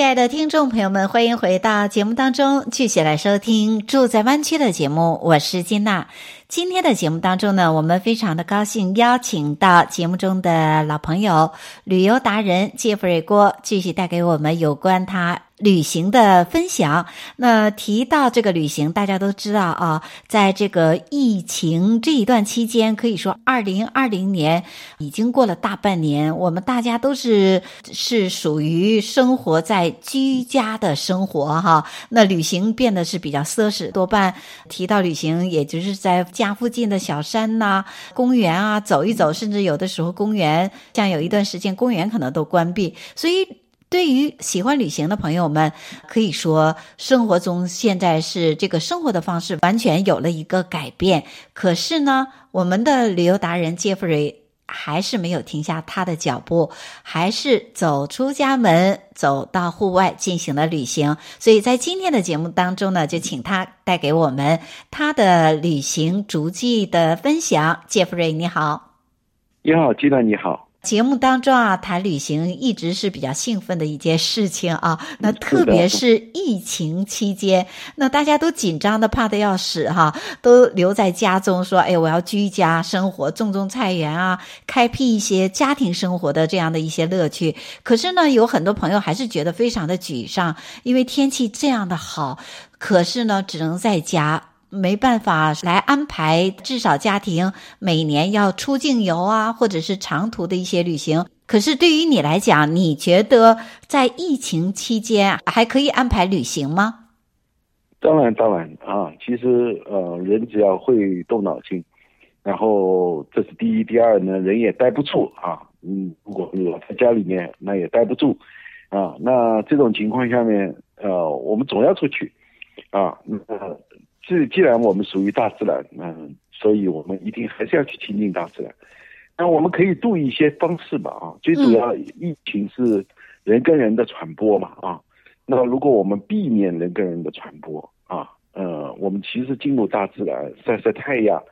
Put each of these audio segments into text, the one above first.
亲爱的听众朋友们，欢迎回到节目当中，继续来收听《住在湾区》的节目。我是金娜。今天的节目当中呢，我们非常的高兴邀请到节目中的老朋友、旅游达人杰弗瑞郭，继续带给我们有关他。旅行的分享，那提到这个旅行，大家都知道啊，在这个疫情这一段期间，可以说二零二零年已经过了大半年，我们大家都是是属于生活在居家的生活哈。那旅行变得是比较奢侈，多半提到旅行，也就是在家附近的小山呐、啊、公园啊走一走，甚至有的时候公园像有一段时间公园可能都关闭，所以。对于喜欢旅行的朋友们，可以说生活中现在是这个生活的方式完全有了一个改变。可是呢，我们的旅游达人杰弗瑞还是没有停下他的脚步，还是走出家门，走到户外进行了旅行。所以在今天的节目当中呢，就请他带给我们他的旅行足迹的分享。杰弗瑞，你好。你好，吉娜，你好。节目当中啊，谈旅行一直是比较兴奋的一件事情啊。那特别是疫情期间，那大家都紧张的怕的要死哈，都留在家中说：“哎，我要居家生活，种种菜园啊，开辟一些家庭生活的这样的一些乐趣。”可是呢，有很多朋友还是觉得非常的沮丧，因为天气这样的好，可是呢，只能在家。没办法来安排，至少家庭每年要出境游啊，或者是长途的一些旅行。可是对于你来讲，你觉得在疫情期间还可以安排旅行吗？当然，当然啊，其实呃，人只要会动脑筋，然后这是第一，第二呢，人也待不住啊。嗯，如果老在家里面，那也待不住啊。那这种情况下面，呃，我们总要出去啊。嗯是，既然我们属于大自然，嗯，所以我们一定还是要去亲近大自然。那我们可以度一些方式吧，啊，最主要疫情是人跟人的传播嘛，啊，那如果我们避免人跟人的传播，啊，呃，我们其实进入大自然晒晒太阳，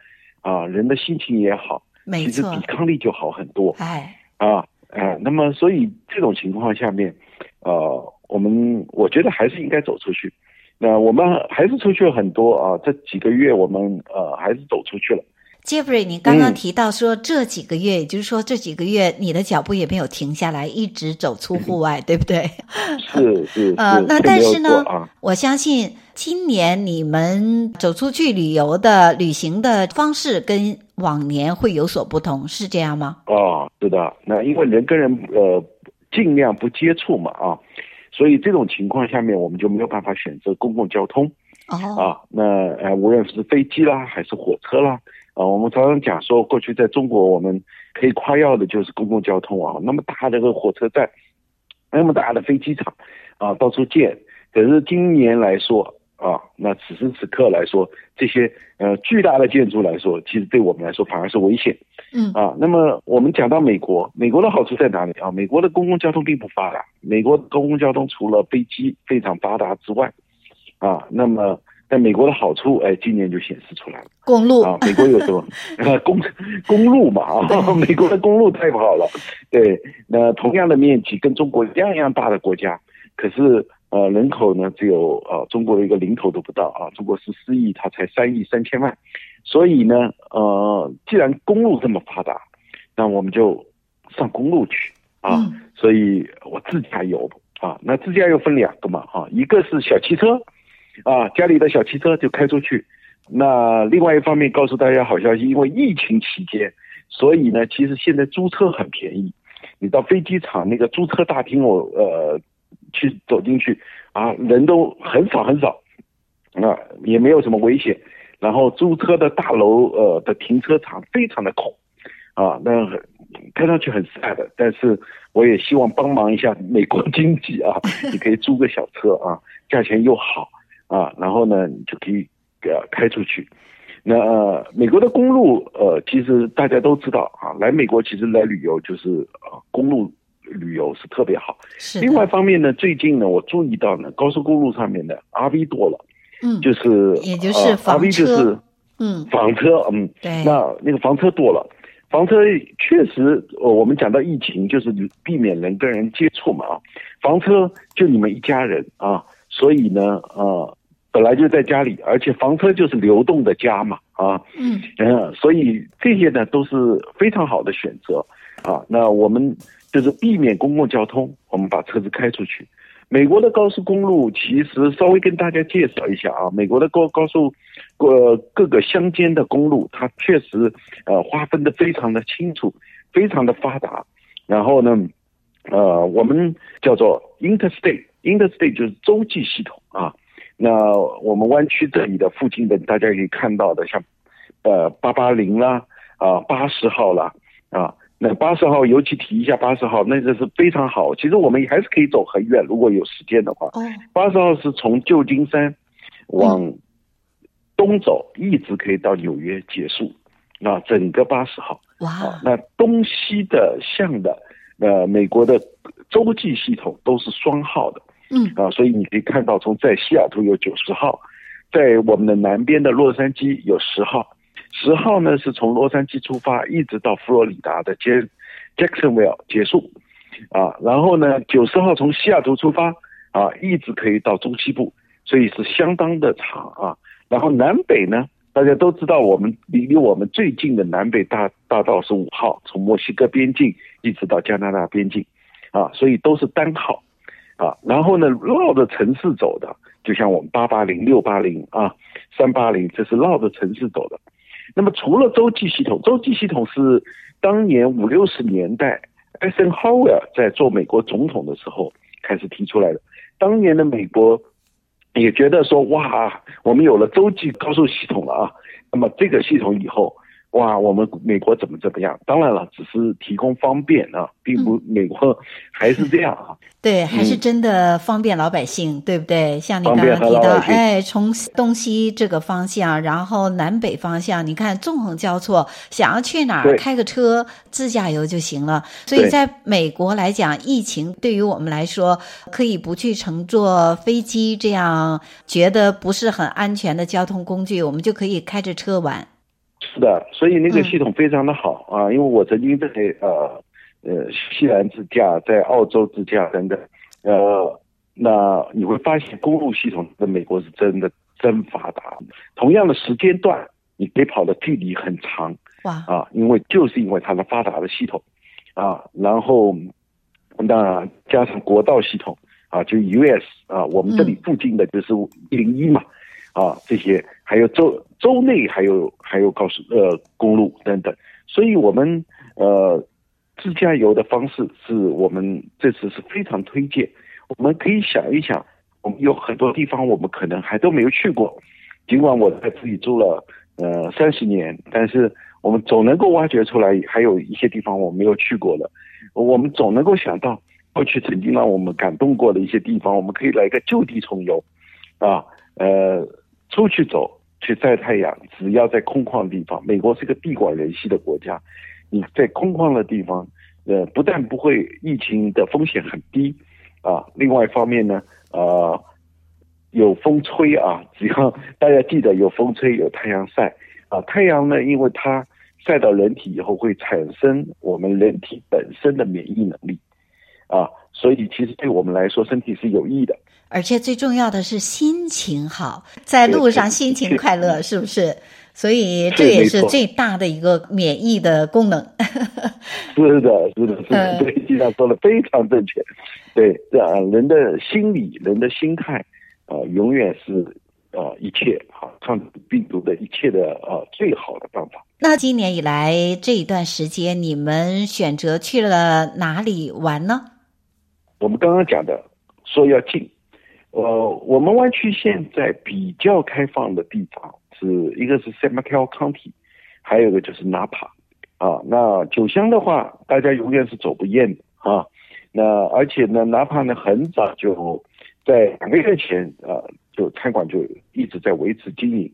啊，人的心情也好，其实抵抗力就好很多，哎，啊，哎，那么所以这种情况下面，呃，我们我觉得还是应该走出去。那我们还是出去了很多啊，这几个月我们呃还是走出去了。杰弗瑞，你刚刚提到说这几个月，嗯、也就是说这几个月你的脚步也没有停下来，一直走出户外，嗯、对不对？是是。呃，那但是呢，啊、我相信今年你们走出去旅游的旅行的方式跟往年会有所不同，是这样吗？哦，是的。那因为人跟人呃尽量不接触嘛啊。所以这种情况下面，我们就没有办法选择公共交通，oh. 啊，那呃，无论是飞机啦，还是火车啦，啊，我们常常讲说，过去在中国我们可以夸耀的就是公共交通啊，那么大的个火车站，那么大的飞机场，啊，到处建。可是今年来说，啊，那此时此刻来说，这些呃巨大的建筑来说，其实对我们来说反而是危险。嗯啊，那么我们讲到美国，美国的好处在哪里啊？美国的公共交通并不发达，美国的公共交通除了飞机非常发达之外，啊，那么在美国的好处，哎，今年就显示出来了。公路啊，美国有什么？呃，公公路嘛啊，美国的公路太不好了。对，那同样的面积跟中国一样一样大的国家，可是。呃，人口呢只有呃中国的一个零头都不到啊，中国十四亿，它才三亿三千万，所以呢，呃，既然公路这么发达，那我们就上公路去啊。嗯、所以我自驾游啊，那自驾游分两个嘛啊，一个是小汽车啊，家里的小汽车就开出去。那另外一方面告诉大家好消息，因为疫情期间，所以呢，其实现在租车很便宜。你到飞机场那个租车大厅，我呃。去走进去啊，人都很少很少，啊，也没有什么危险。然后租车的大楼呃的停车场非常的空，啊，那看上去很 sad 的。但是我也希望帮忙一下美国经济啊，你可以租个小车啊，价钱又好啊，然后呢，你就可以呃开出去。那、呃、美国的公路，呃，其实大家都知道啊，来美国其实来旅游就是呃公路旅游是特别好。是。另外一方面呢，最近呢，我注意到呢，高速公路上面的 RV 多了，嗯，就是也就是房车，呃、RV 就是嗯房车，嗯，对，那那个房车多了，房车确实，呃，我们讲到疫情就是避免人跟人接触嘛啊，房车就你们一家人啊，所以呢，呃。本来就在家里，而且房车就是流动的家嘛，啊，嗯嗯，所以这些呢都是非常好的选择啊。那我们就是避免公共交通，我们把车子开出去。美国的高速公路其实稍微跟大家介绍一下啊，美国的高高速，呃，各个乡间的公路，它确实呃划分的非常的清楚，非常的发达。然后呢，呃，我们叫做 interstate，interstate 就是洲际系统啊。那我们湾区这里的附近的，大家可以看到的，像，呃，八八零啦，啊，八十号啦，啊，那八十号尤其提一下八十号，那个是非常好。其实我们还是可以走很远，如果有时间的话。八十号是从旧金山往东走，一直可以到纽约结束。那，整个八十号。哇。啊，那东西的向的，呃，美国的洲际系统都是双号的。嗯啊，所以你可以看到，从在西雅图有九十号，在我们的南边的洛杉矶有十号，十号呢是从洛杉矶出发，一直到佛罗里达的杰 Jacksonville 结束，啊，然后呢九十号从西雅图出发，啊，一直可以到中西部，所以是相当的长啊。然后南北呢，大家都知道，我们离离我们最近的南北大大道是五号，从墨西哥边境一直到加拿大边境，啊，所以都是单号。啊，然后呢，绕着城市走的，就像我们八八零、六八零啊、三八零，这是绕着城市走的。那么除了洲际系统，洲际系统是当年五六十年代艾森豪威尔在做美国总统的时候开始提出来的。当年的美国也觉得说，哇，我们有了洲际高速系统了啊。那么这个系统以后。哇，我们美国怎么怎么样？当然了，只是提供方便啊，并不美国还是这样啊。对，还是真的方便老百姓，嗯、对不对？像你刚刚提到，哎，从东西这个方向，然后南北方向，你看纵横交错，想要去哪儿，开个车自驾游就行了。所以在美国来讲，疫情对于我们来说，可以不去乘坐飞机这样觉得不是很安全的交通工具，我们就可以开着车玩。是的，所以那个系统非常的好啊，因为我曾经在呃呃西南自驾，在澳洲自驾等等，呃，那你会发现公路系统在美国是真的真发达。同样的时间段，你可以跑的距离很长，哇啊，因为就是因为它的发达的系统啊，然后那加上国道系统啊，就 US 啊，我们这里附近的就是一零一嘛。啊，这些还有州州内还有还有高速呃公路等等，所以我们呃自驾游的方式是我们这次是非常推荐。我们可以想一想，我们有很多地方我们可能还都没有去过，尽管我在这里住了呃三十年，但是我们总能够挖掘出来，还有一些地方我没有去过的，我们总能够想到过去曾经让我们感动过的一些地方，我们可以来个旧地重游啊，呃。出去走，去晒太阳，只要在空旷地方。美国是个地广人稀的国家，你在空旷的地方，呃，不但不会疫情的风险很低，啊，另外一方面呢，呃，有风吹啊，只要大家记得有风吹，有太阳晒啊，太阳呢，因为它晒到人体以后会产生我们人体本身的免疫能力，啊，所以其实对我们来说身体是有益的。而且最重要的是心情好，在路上心情快乐，是不是？所以这也是最大的一个免疫的功能。是的，是的，是的，对，经常说的非常正确。对，这样人的心理、人的心态，呃，永远是呃一切好抗病毒的一切的呃最好的办法。那今年以来这一段时间，你们选择去了哪里玩呢？我们刚刚讲的说要进。呃，我们湾区现在比较开放的地方是一个是 San Mateo County，还有一个就是 Napa 啊。那酒香的话，大家永远是走不厌的啊。那而且呢，Napa 呢很早就在两个月前啊，就餐馆就一直在维持经营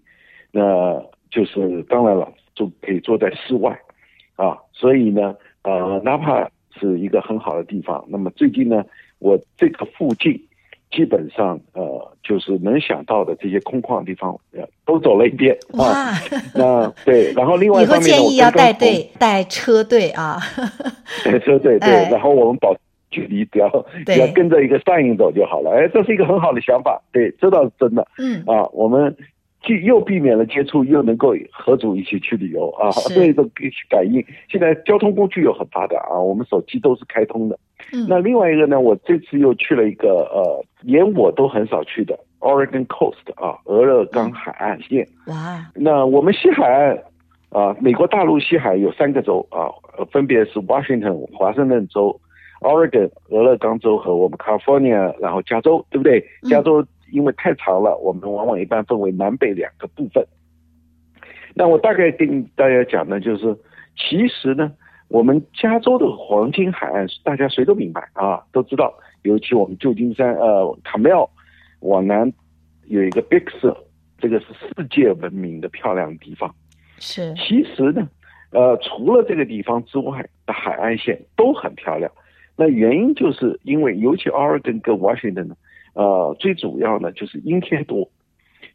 那就是当然了，就可以坐在室外，啊，所以呢，呃，纳帕是一个很好的地方。那么最近呢，我这个附近基本上呃，就是能想到的这些空旷的地方，呃，都走了一遍啊。那对，然后另外一方面，以后建议要带队带车队啊，带车队对，然后我们保。距离只要只要跟着一个上影走就好了，哎，这是一个很好的想法，对，这倒是真的。嗯啊，我们既又避免了接触，又能够合组一起去旅游啊，这种可以去感应。现在交通工具又很发达啊，我们手机都是开通的。嗯，那另外一个呢，我这次又去了一个呃，连我都很少去的 Oregon Coast 啊，俄勒冈海岸线。哇，那我们西海岸啊，美国大陆西海有三个州啊，分别是 Washington 华盛顿州。Oregon 俄勒冈州和我们 California，然后加州，对不对？加州因为太长了，我们往往一般分为南北两个部分。那我大概跟大家讲呢，就是其实呢，我们加州的黄金海岸，大家谁都明白啊，都知道。尤其我们旧金山，呃，卡梅往南有一个 Big Sur，这个是世界闻名的漂亮的地方。是。其实呢，呃，除了这个地方之外的海岸线都很漂亮。那原因就是因为，尤其 Oregon 跟 Washington 呢，呃，最主要呢就是阴天多，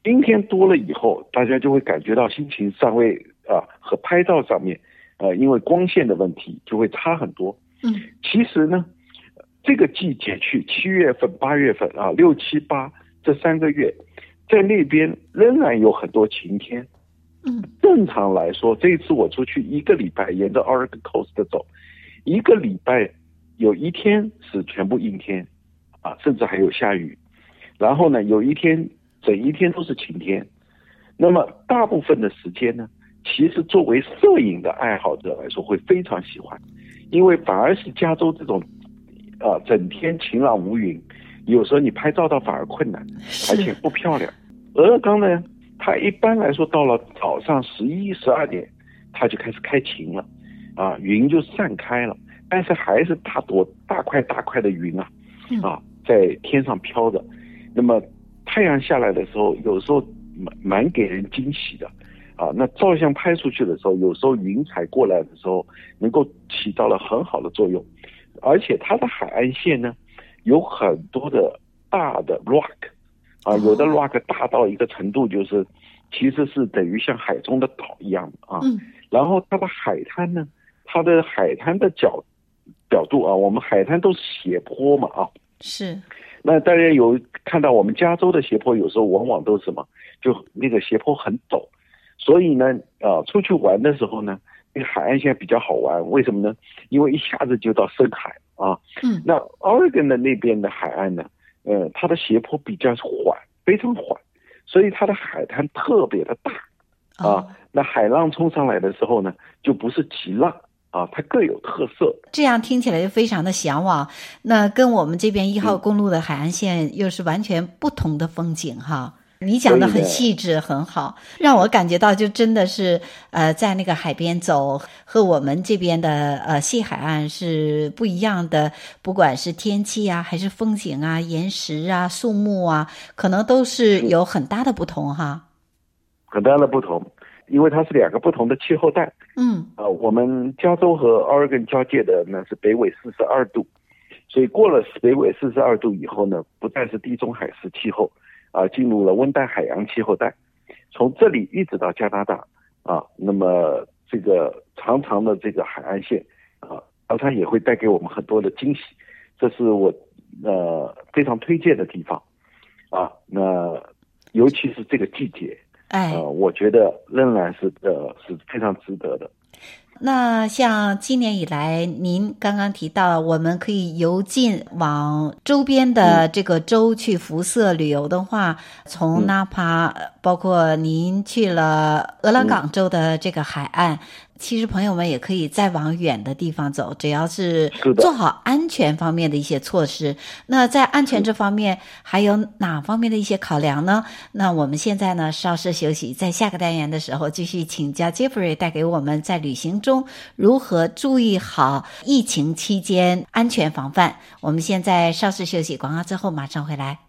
阴天多了以后，大家就会感觉到心情上会啊和拍照上面，呃，因为光线的问题就会差很多。嗯，其实呢，这个季节去七月份、八月份啊，六七八这三个月，在那边仍然有很多晴天。嗯，正常来说，这一次我出去一个礼拜，沿着 Oregon Coast 走，一个礼拜。有一天是全部阴天，啊，甚至还有下雨，然后呢，有一天整一天都是晴天。那么大部分的时间呢，其实作为摄影的爱好者来说会非常喜欢，因为反而是加州这种，啊，整天晴朗无云，有时候你拍照倒反而困难，而且不漂亮。俄勒冈呢，它一般来说到了早上十一十二点，它就开始开晴了，啊，云就散开了。但是还是大朵大块大块的云啊，啊，在天上飘着。那么太阳下来的时候，有时候蛮蛮给人惊喜的，啊，那照相拍出去的时候，有时候云彩过来的时候，能够起到了很好的作用。而且它的海岸线呢，有很多的大的 rock，啊，有的 rock 大到一个程度，就是其实是等于像海中的岛一样的啊。然后它的海滩呢，它的海滩的角。角度啊，我们海滩都是斜坡嘛啊，是。那大家有看到我们加州的斜坡，有时候往往都是什么，就那个斜坡很陡，所以呢，啊，出去玩的时候呢，那个海岸线比较好玩，为什么呢？因为一下子就到深海啊。嗯。那 Oregon 的那边的海岸呢，呃，它的斜坡比较缓，非常缓，所以它的海滩特别的大啊。哦。那海浪冲上来的时候呢，就不是急浪。啊，它各有特色，这样听起来就非常的向往。那跟我们这边一号公路的海岸线又是完全不同的风景哈。你讲的很细致，很好，让我感觉到就真的是呃，在那个海边走，和我们这边的呃西海岸是不一样的。不管是天气啊，还是风景啊，岩石啊，树木啊，可能都是有很大的不同哈。很大的不同。因为它是两个不同的气候带，嗯，啊，我们加州和 Oregon 交界的呢是北纬四十二度，所以过了北纬四十二度以后呢，不再是地中海式气候，啊，进入了温带海洋气候带，从这里一直到加拿大，啊，那么这个长长的这个海岸线，啊，而它也会带给我们很多的惊喜，这是我呃非常推荐的地方，啊，那尤其是这个季节。哎、呃，我觉得仍然是呃是非常值得的。那像今年以来，您刚刚提到我们可以由近往周边的这个州去辐射旅游的话，嗯、从纳帕，包括您去了俄勒冈州的这个海岸。嗯其实朋友们也可以再往远的地方走，只要是做好安全方面的一些措施。那在安全这方面还有哪方面的一些考量呢？那我们现在呢稍事休息，在下个单元的时候继续请教 Jeffrey 带给我们在旅行中如何注意好疫情期间安全防范。我们现在稍事休息，广告之后马上回来。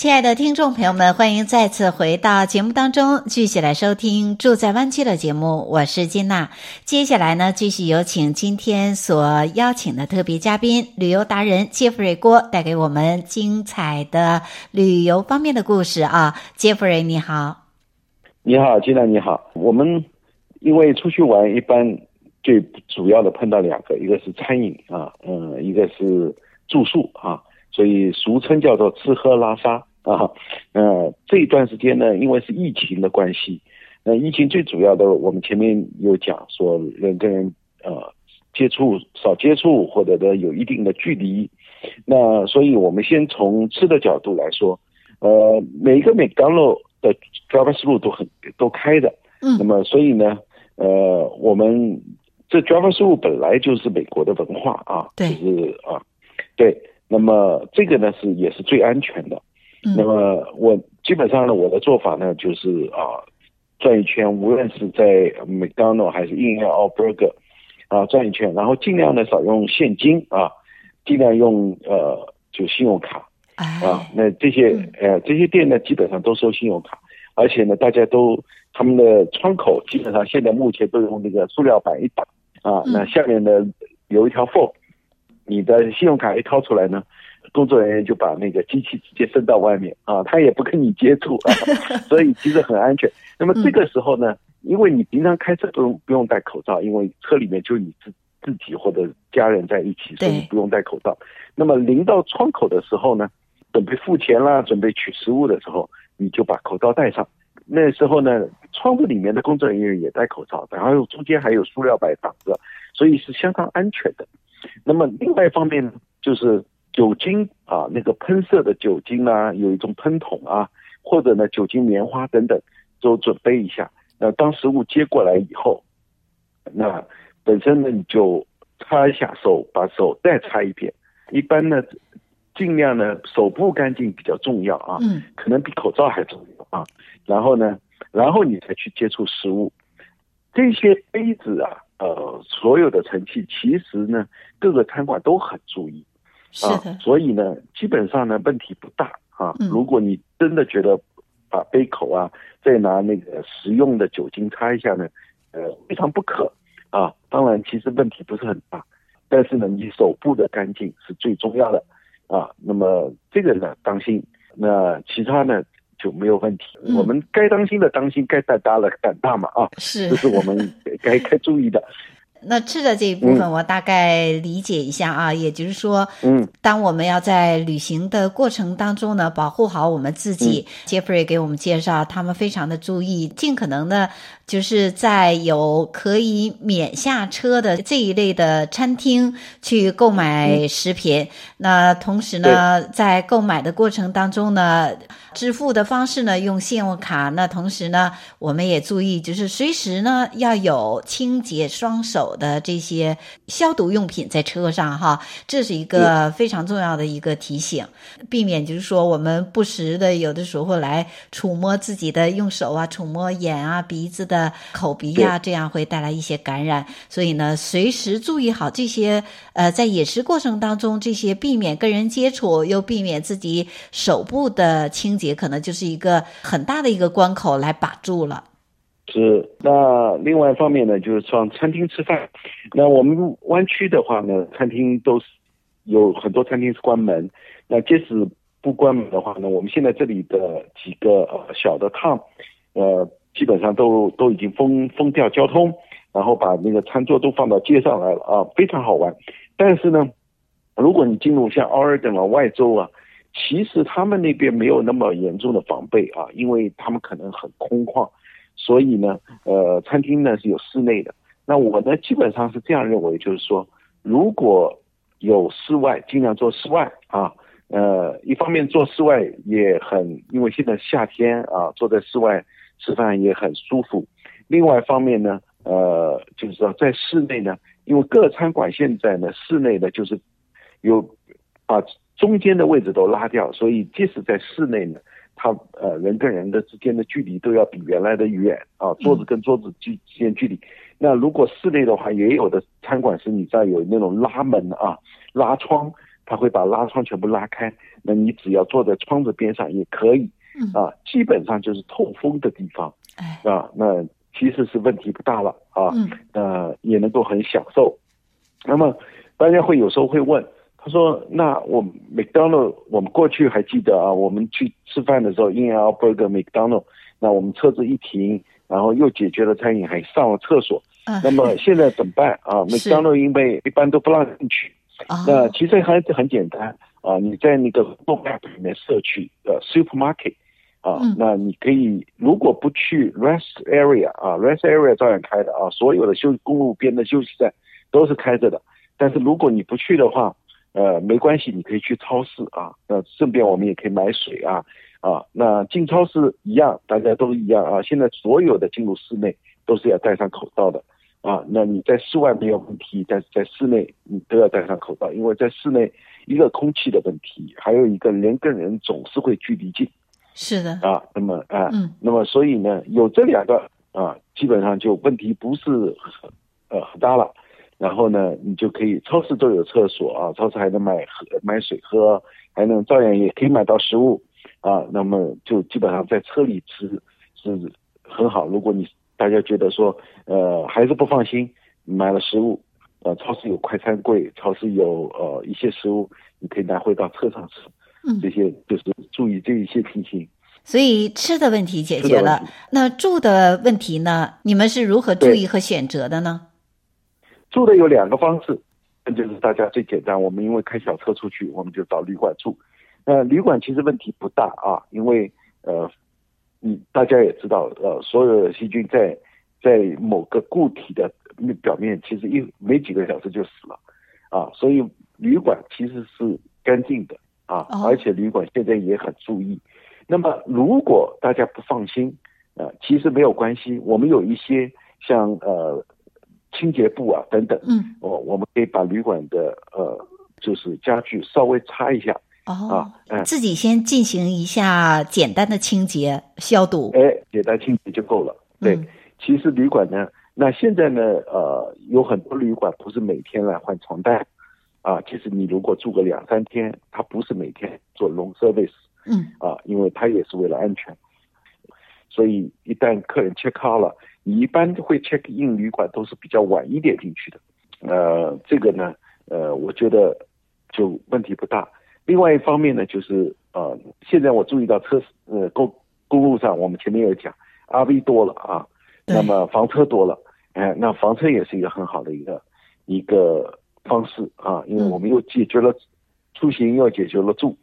亲爱的听众朋友们，欢迎再次回到节目当中，继续来收听《住在湾区》的节目。我是金娜。接下来呢，继续有请今天所邀请的特别嘉宾——旅游达人杰弗瑞郭，带给我们精彩的旅游方面的故事啊！杰弗瑞，你好。你好，金娜，你好。我们因为出去玩，一般最主要的碰到两个，一个是餐饮啊，嗯，一个是住宿啊，所以俗称叫做吃喝拉撒。啊，呃，这一段时间呢，因为是疫情的关系，那疫情最主要的，我们前面有讲说人跟人呃接触少接触，或者的有一定的距离，那所以我们先从吃的角度来说，呃，每一个麦当劳的 drive t h r o u 都很都开的，嗯，那么所以呢，呃，我们这 drive t h r o u 本来就是美国的文化啊，对，就是啊，对，那么这个呢是也是最安全的。那么我基本上呢，我的做法呢就是啊，转一圈，无论是在 McDonald 还是 In-N-Out Burger 啊，转一圈，然后尽量的少用现金啊，尽量用呃就信用卡啊。那这些呃这些店呢，基本上都收信用卡，而且呢，大家都他们的窗口基本上现在目前都用那个塑料板一挡啊，那下面呢有一条缝，你的信用卡一掏出来呢。工作人员就把那个机器直接伸到外面啊，他也不跟你接触啊，所以其实很安全。那么这个时候呢，因为你平常开车不用不用戴口罩，因为车里面就你自自己或者家人在一起，所以不用戴口罩。那么临到窗口的时候呢，准备付钱啦，准备取食物的时候，你就把口罩戴上。那时候呢，窗户里面的工作人员也戴口罩，然后中间还有塑料板挡着，所以是相当安全的。那么另外一方面呢，就是。酒精啊，那个喷射的酒精啊，有一种喷筒啊，或者呢酒精棉花等等，都准备一下。那当食物接过来以后，那本身呢你就擦一下手，把手再擦一遍。一般呢，尽量呢手部干净比较重要啊，嗯，可能比口罩还重要啊。然后呢，然后你才去接触食物。这些杯子啊，呃，所有的盛器，其实呢各个餐馆都很注意。啊，所以呢，基本上呢，问题不大啊。如果你真的觉得把杯口啊，再拿那个食用的酒精擦一下呢，呃，非常不可啊。当然，其实问题不是很大，但是呢，你手部的干净是最重要的啊。那么这个呢，当心，那其他呢就没有问题。嗯、我们该当心的当心，该胆大了胆大嘛啊，是，这是我们 该该注意的。那吃的这一部分，我大概理解一下啊，嗯、也就是说，嗯，当我们要在旅行的过程当中呢，保护好我们自己。杰弗瑞给我们介绍，他们非常的注意，尽可能的。就是在有可以免下车的这一类的餐厅去购买食品。嗯、那同时呢，在购买的过程当中呢，支付的方式呢用信用卡。那同时呢，我们也注意，就是随时呢要有清洁双手的这些消毒用品在车上哈。这是一个非常重要的一个提醒，避免就是说我们不时的有的时候来触摸自己的用手啊，触摸眼啊、鼻子的。口鼻呀、啊，这样会带来一些感染，所以呢，随时注意好这些。呃，在饮食过程当中，这些避免跟人接触，又避免自己手部的清洁，可能就是一个很大的一个关口来把住了。是。那另外一方面呢，就是上餐厅吃饭。那我们湾区的话呢，餐厅都是有很多餐厅是关门。那即使不关门的话呢，我们现在这里的几个呃小的烫，呃。基本上都都已经封封掉交通，然后把那个餐桌都放到街上来了啊，非常好玩。但是呢，如果你进入像奥尔登啊、外州啊，其实他们那边没有那么严重的防备啊，因为他们可能很空旷，所以呢，呃，餐厅呢是有室内的。那我呢基本上是这样认为，就是说，如果有室外，尽量做室外啊。呃，一方面做室外也很，因为现在夏天啊，坐在室外。吃饭也很舒服，另外一方面呢，呃，就是说在室内呢，因为各餐馆现在呢，室内的就是有把中间的位置都拉掉，所以即使在室内呢，它呃人跟人的之间的距离都要比原来的远啊，桌子跟桌子之间距离。嗯、那如果室内的话，也有的餐馆是你知道有那种拉门啊、拉窗，它会把拉窗全部拉开，那你只要坐在窗子边上也可以。啊，基本上就是透风的地方，哎，啊，那其实是问题不大了啊，嗯，呃，也能够很享受。那么大家会有时候会问，他说：“那我们麦当劳，我们过去还记得啊，我们去吃饭的时候，In-N-Out Burger 麦当劳，那我们车子一停，然后又解决了餐饮，还上了厕所。嗯、那么现在怎么办啊？麦当劳因为一般都不让进去，那其实还是很简单啊，你在那个 Google Map 里面摄取呃 Supermarket。啊，那你可以如果不去 rest area 啊，rest area 照样开的啊，所有的休公路边的休息站都是开着的。但是如果你不去的话，呃，没关系，你可以去超市啊。那顺便我们也可以买水啊啊。那进超市一样，大家都一样啊。现在所有的进入室内都是要戴上口罩的啊。那你在室外没有问题，但是在室内你都要戴上口罩，因为在室内一个空气的问题，还有一个人跟人总是会距离近。是的啊，那么啊，嗯，那么所以呢，有这两个啊，基本上就问题不是很呃很大了。然后呢，你就可以超市都有厕所啊，超市还能买喝买水喝，还能照样也可以买到食物啊。那么就基本上在车里吃是很好。如果你大家觉得说呃还是不放心，买了食物，呃，超市有快餐柜，超市有呃一些食物，你可以拿回到车上吃。嗯，这些就是注意这一些情形，所以吃的问题解决了，那住的问题呢？你们是如何注意和选择的呢？住的有两个方式，就是大家最简单，我们因为开小车出去，我们就找旅馆住。那旅馆其实问题不大啊，因为呃，你大家也知道，呃，所有的细菌在在某个固体的表面，其实一没几个小时就死了啊，所以旅馆其实是干净的。啊，而且旅馆现在也很注意。那么，如果大家不放心，呃，其实没有关系。我们有一些像呃清洁布啊等等，嗯，我我们可以把旅馆的呃就是家具稍微擦一下。哦，啊，自己先进行一下简单的清洁消毒。哎，简单清洁就够了。对，嗯，其实旅馆呢，那现在呢，呃，有很多旅馆不是每天来换床单。啊，其实你如果住个两三天，他不是每天做 long service，嗯，啊，因为他也是为了安全，所以一旦客人 check out 了，你一般会 check in 旅馆都是比较晚一点进去的，呃，这个呢，呃，我觉得就问题不大。另外一方面呢，就是呃，现在我注意到车呃公公路上，我们前面有讲 RV 多了啊，那么房车多了，哎、呃，那房车也是一个很好的一个一个。方式啊，因为我们又解决了出行，又解决了住。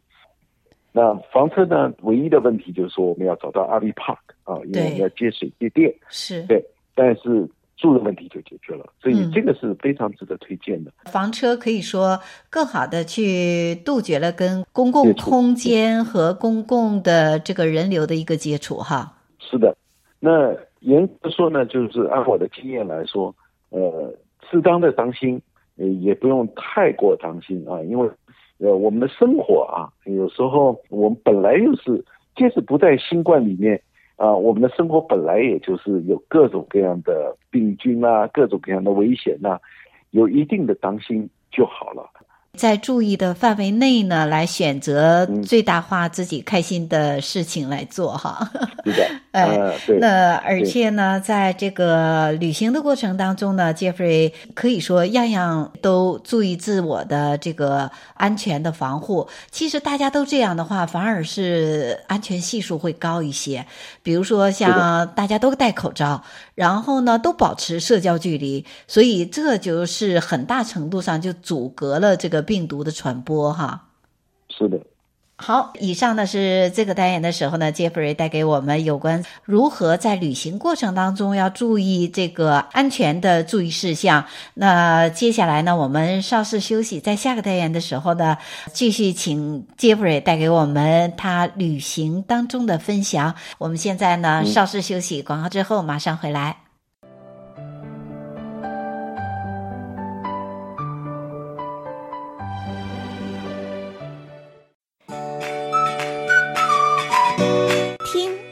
那房车呢，唯一的问题就是说，我们要找到阿里 Park 啊，因为我们要接水接电。是。对，但是住的问题就解决了，所以这个是非常值得推荐的。房车可以说更好的去杜绝了跟公共空间和公共的这个人流的一个接触哈。是的，那严格说呢，就是按我的经验来说，呃，适当的当心。也，也不用太过担心啊，因为，呃，我们的生活啊，有时候我们本来就是，即使不在新冠里面啊，我们的生活本来也就是有各种各样的病菌啊，各种各样的危险呐，有一定的当心就好了。在注意的范围内呢，来选择最大化自己开心的事情来做哈。是的，哎，那而且呢，在这个旅行的过程当中呢，Jeffrey 可以说样样都注意自我的这个安全的防护。其实大家都这样的话，反而是安全系数会高一些。比如说像大家都戴口罩，然后呢都保持社交距离，所以这就是很大程度上就阻隔了这个。病毒的传播，哈，是的。好，以上呢是这个单元的时候呢，Jeffrey 带给我们有关如何在旅行过程当中要注意这个安全的注意事项。那接下来呢，我们稍事休息，在下个单元的时候呢，继续请 Jeffrey 带给我们他旅行当中的分享。我们现在呢，稍事休息，广告之后马上回来。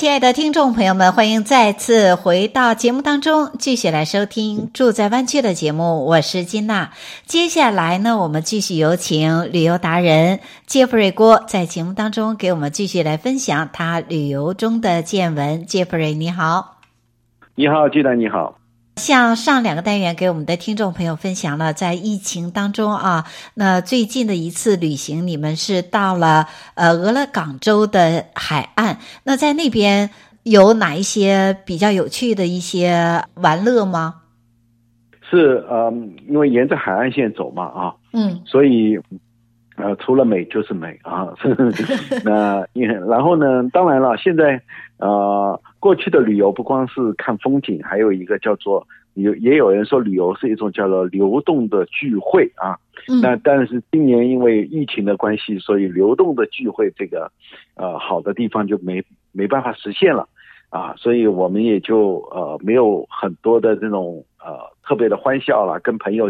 亲爱的听众朋友们，欢迎再次回到节目当中，继续来收听《住在湾区》的节目。我是金娜。接下来呢，我们继续有请旅游达人杰弗瑞郭在节目当中给我们继续来分享他旅游中的见闻。杰弗瑞，你好。你好，记得，你好。像上两个单元给我们的听众朋友分享了，在疫情当中啊，那最近的一次旅行，你们是到了呃俄勒冈州的海岸。那在那边有哪一些比较有趣的一些玩乐吗？是呃，因为沿着海岸线走嘛啊，嗯，所以呃，除了美就是美啊。那然后呢，当然了，现在呃。过去的旅游不光是看风景，还有一个叫做有也有人说旅游是一种叫做流动的聚会啊。嗯。那但是今年因为疫情的关系，所以流动的聚会这个呃好的地方就没没办法实现了啊，所以我们也就呃没有很多的这种呃特别的欢笑了，跟朋友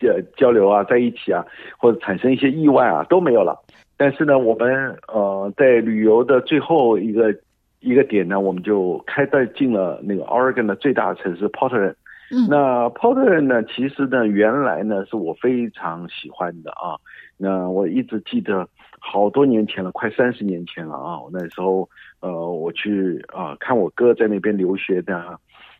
呃交流啊在一起啊，或者产生一些意外啊都没有了。但是呢，我们呃在旅游的最后一个。一个点呢，我们就开在进了那个 Oregon 的最大的城市 Portland。嗯，那 Portland 呢，其实呢，原来呢是我非常喜欢的啊。那我一直记得好多年前了，快三十年前了啊。我那时候呃，我去啊看我哥在那边留学的。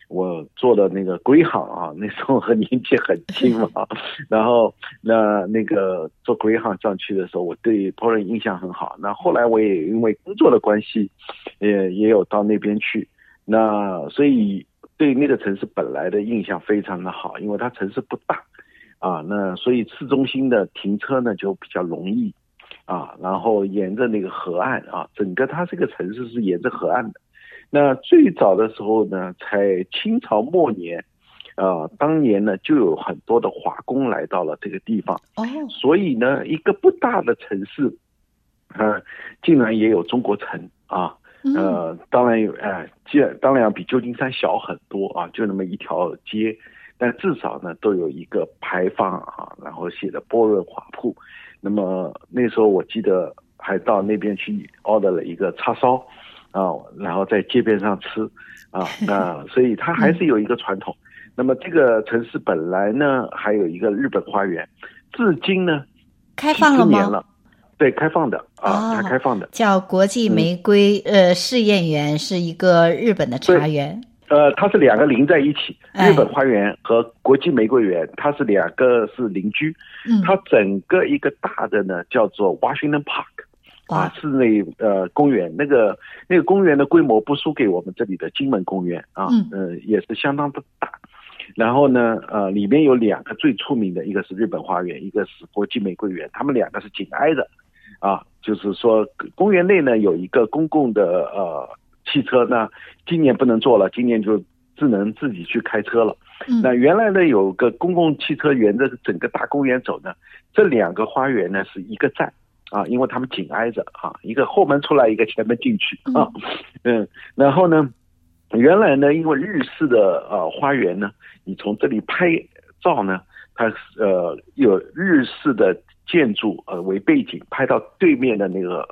我坐的那个归航啊，那时候和年纪很轻嘛，然后那那个坐归航上去的时候，我对 Portland 印象很好。那后来我也因为工作的关系，也也有到那边去。那所以对那个城市本来的印象非常的好，因为它城市不大啊，那所以市中心的停车呢就比较容易啊，然后沿着那个河岸啊，整个它这个城市是沿着河岸的。那最早的时候呢，在清朝末年，啊，当年呢就有很多的华工来到了这个地方，哦，所以呢，一个不大的城市，啊，竟然也有中国城啊，呃，当然有，哎，既然当然要比旧金山小很多啊，就那么一条街，但至少呢都有一个牌坊啊，然后写的波润华铺，那么那时候我记得还到那边去 order 了一个叉烧。啊，然后在街边上吃，啊，那 所以它还是有一个传统。那么这个城市本来呢，还有一个日本花园，至今呢，开放了吗？对，开放的啊，它开放的，叫国际玫瑰呃试验园，是一个日本的茶园。呃，它是两个邻在一起，日本花园和国际玫瑰园，它是两个是邻居。嗯，它整个一个大的呢，叫做 Washington Park。啊，室内呃公园，那个那个公园的规模不输给我们这里的金门公园啊，嗯、呃，也是相当的大。然后呢，呃，里面有两个最出名的，一个是日本花园，一个是国际玫瑰园，他们两个是紧挨着。啊，就是说公园内呢有一个公共的呃汽车呢，今年不能坐了，今年就只能自己去开车了。嗯、那原来呢有个公共汽车沿着整个大公园走呢，这两个花园呢是一个站。啊，因为他们紧挨着啊，一个后门出来，一个前门进去啊，嗯，然后呢，原来呢，因为日式的呃花园呢，你从这里拍照呢，它呃有日式的建筑呃为背景，拍到对面的那个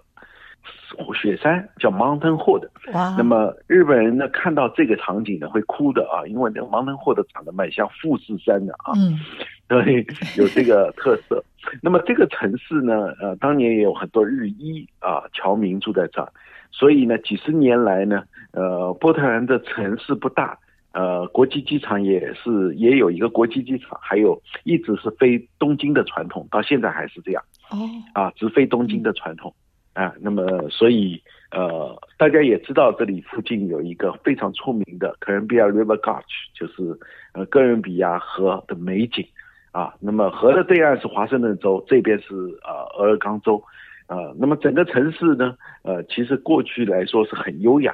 雪山叫 Mountain Hood，哇，那么日本人呢看到这个场景呢会哭的啊，因为那个 Mountain Hood 长得蛮像富士山的啊，嗯，对，有这个特色。那么这个城市呢，呃，当年也有很多日裔啊侨民住在这儿，所以呢，几十年来呢，呃，波特兰的城市不大，呃，国际机场也是也有一个国际机场，还有一直是飞东京的传统，到现在还是这样。哦，啊，直飞东京的传统。啊，那么所以呃，大家也知道这里附近有一个非常出名的 Columbia River Gorge，就是呃哥伦比亚河的美景。啊，那么河的对岸是华盛顿州，这边是呃俄勒冈州，呃，那么整个城市呢，呃，其实过去来说是很优雅，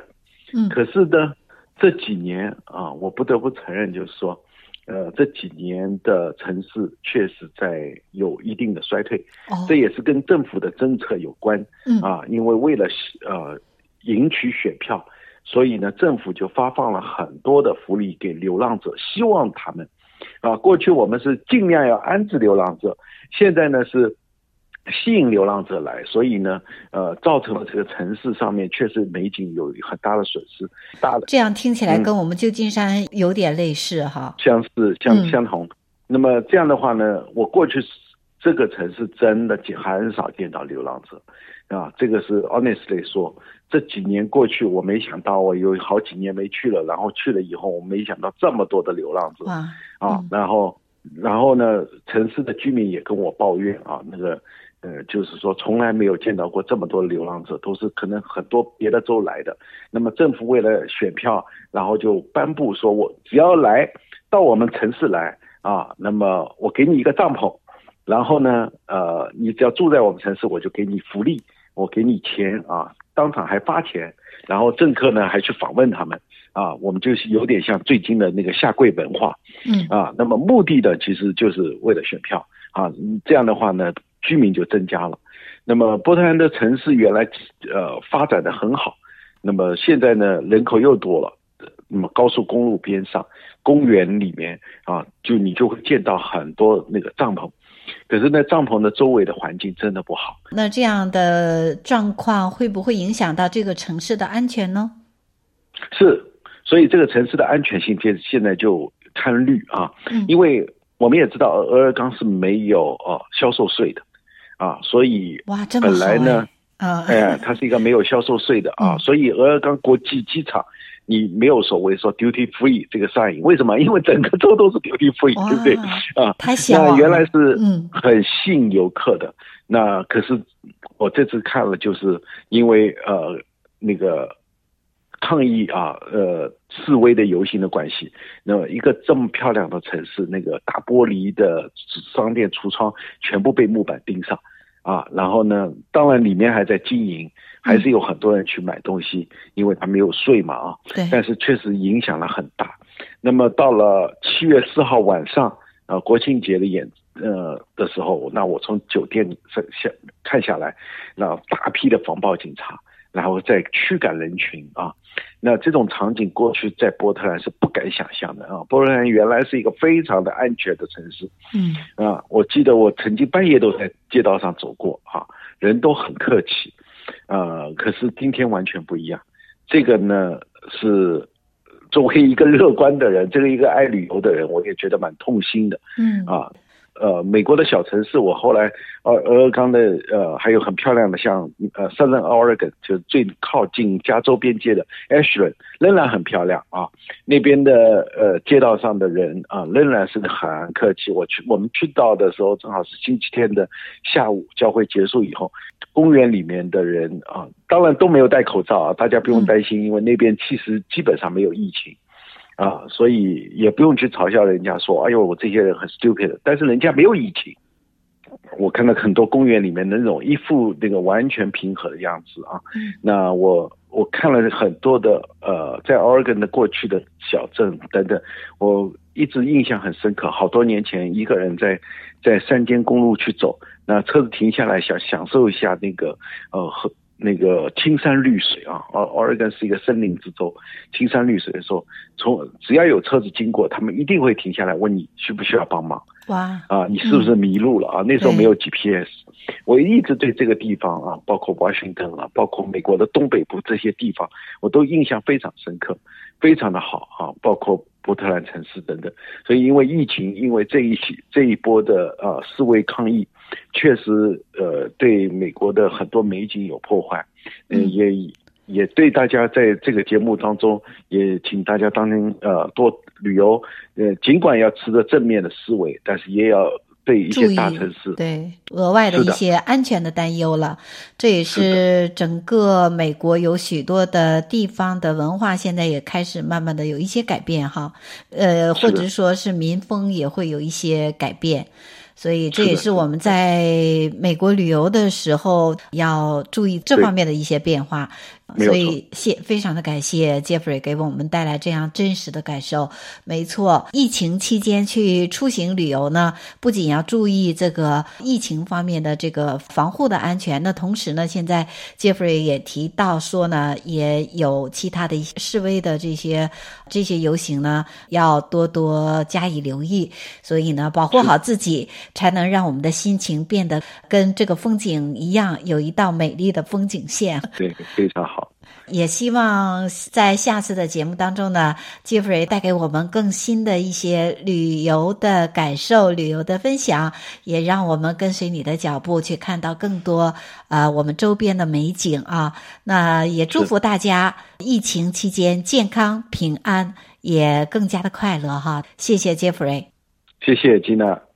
嗯，可是呢，这几年啊，我不得不承认，就是说，呃，这几年的城市确实在有一定的衰退，哦、这也是跟政府的政策有关。嗯啊，因为为了呃赢取选票，所以呢，政府就发放了很多的福利给流浪者，希望他们啊，过去我们是尽量要安置流浪者，现在呢是。吸引流浪者来，所以呢，呃，造成了这个城市上面确实美景有很大的损失，大的。这样听起来跟我们旧金山有点类似哈，嗯、相似相相同。嗯、那么这样的话呢，我过去这个城市真的很少见到流浪者啊，这个是 honestly 说，这几年过去，我没想到我有好几年没去了，然后去了以后，我没想到这么多的流浪者啊，嗯、啊，然后然后呢，城市的居民也跟我抱怨啊，那个。呃，就是说，从来没有见到过这么多流浪者，都是可能很多别的州来的。那么政府为了选票，然后就颁布说，我只要来到我们城市来啊，那么我给你一个帐篷，然后呢，呃，你只要住在我们城市，我就给你福利，我给你钱啊，当场还发钱，然后政客呢还去访问他们啊，我们就是有点像最近的那个下跪文化，嗯啊，那么目的的其实就是为了选票啊，这样的话呢。居民就增加了，那么波特兰的城市原来呃发展的很好，那么现在呢人口又多了，那么高速公路边上、公园里面啊，就你就会见到很多那个帐篷，可是呢帐篷的周围的环境真的不好。那这样的状况会不会影响到这个城市的安全呢？是，所以这个城市的安全性现现在就堪虑啊，嗯、因为我们也知道俄勒冈是没有呃销售税的。啊，所以哇，这么本来呢，啊，哎，它是一个没有销售税的啊，所以俄勒冈国际机场你没有所谓说 duty free 这个 sign，为什么？因为整个州都是 duty free，对不对？啊，太小了。那原来是很吸引游客的，那可是我这次看了，就是因为呃那个抗议啊，呃示威的游行的关系，那么一个这么漂亮的城市，那个大玻璃的商店橱窗全部被木板钉上。啊，然后呢，当然里面还在经营，还是有很多人去买东西，嗯、因为他没有税嘛啊。对。但是确实影响了很大。那么到了七月四号晚上，呃，国庆节的演呃的时候，那我从酒店下下看下来，那大批的防暴警察。然后再驱赶人群啊，那这种场景过去在波特兰是不敢想象的啊。波特兰原来是一个非常的安全的城市，嗯啊，我记得我曾经半夜都在街道上走过啊，人都很客气，呃，可是今天完全不一样。这个呢是作为一个乐观的人，这个一个爱旅游的人，我也觉得蛮痛心的，嗯啊。呃，美国的小城市，我后来，呃，俄勒冈的，呃，还有很漂亮的，像呃，Southern Oregon，就是最靠近加州边界的 Ashland，仍然很漂亮啊。那边的呃街道上的人啊，仍然是很客气。我去，我们去到的时候，正好是星期天的下午，教会结束以后，公园里面的人啊，当然都没有戴口罩啊，大家不用担心，因为那边其实基本上没有疫情。啊，所以也不用去嘲笑人家说，哎呦，我这些人很 stupid，但是人家没有疫情。我看到很多公园里面那种一副那个完全平和的样子啊。嗯、那我我看了很多的呃，在 Oregon 的过去的小镇等等，我一直印象很深刻。好多年前，一个人在在山间公路去走，那车子停下来想享受一下那个呃和。那个青山绿水啊，Oregon 是一个森林之州，青山绿水的时候，从只要有车子经过，他们一定会停下来问你需不需要帮忙。哇，啊，你是不是迷路了啊？嗯、那时候没有 GPS，我一直对这个地方啊，包括 Washington 啊，包括美国的东北部这些地方，我都印象非常深刻，非常的好啊，包括波特兰城市等等。所以因为疫情，因为这一起这一波的啊示威抗议。确实，呃，对美国的很多美景有破坏，嗯、呃，也也对大家在这个节目当中，也请大家当心，呃，多旅游，呃，尽管要持着正面的思维，但是也要对一些大城市。对额外的一些安全的担忧了。这也是整个美国有许多的地方的文化，现在也开始慢慢的有一些改变哈，呃，或者说是民风也会有一些改变。所以这也是我们在美国旅游的时候要注意这方面的一些变化。所以谢非常的感谢 Jeffrey 给我们带来这样真实的感受。没错，疫情期间去出行旅游呢，不仅要注意这个疫情方面的这个防护的安全，那同时呢，现在 Jeffrey 也提到说呢，也有其他的一些示威的这些这些游行呢，要多多加以留意。所以呢，保护好自己，才能让我们的心情变得跟这个风景一样，有一道美丽的风景线。对，非常好。也希望在下次的节目当中呢，Jeffrey 带给我们更新的一些旅游的感受、旅游的分享，也让我们跟随你的脚步去看到更多啊、我们周边的美景啊。那也祝福大家疫情期间健康平安，也更加的快乐哈。谢谢 Jeffrey，谢谢吉娜。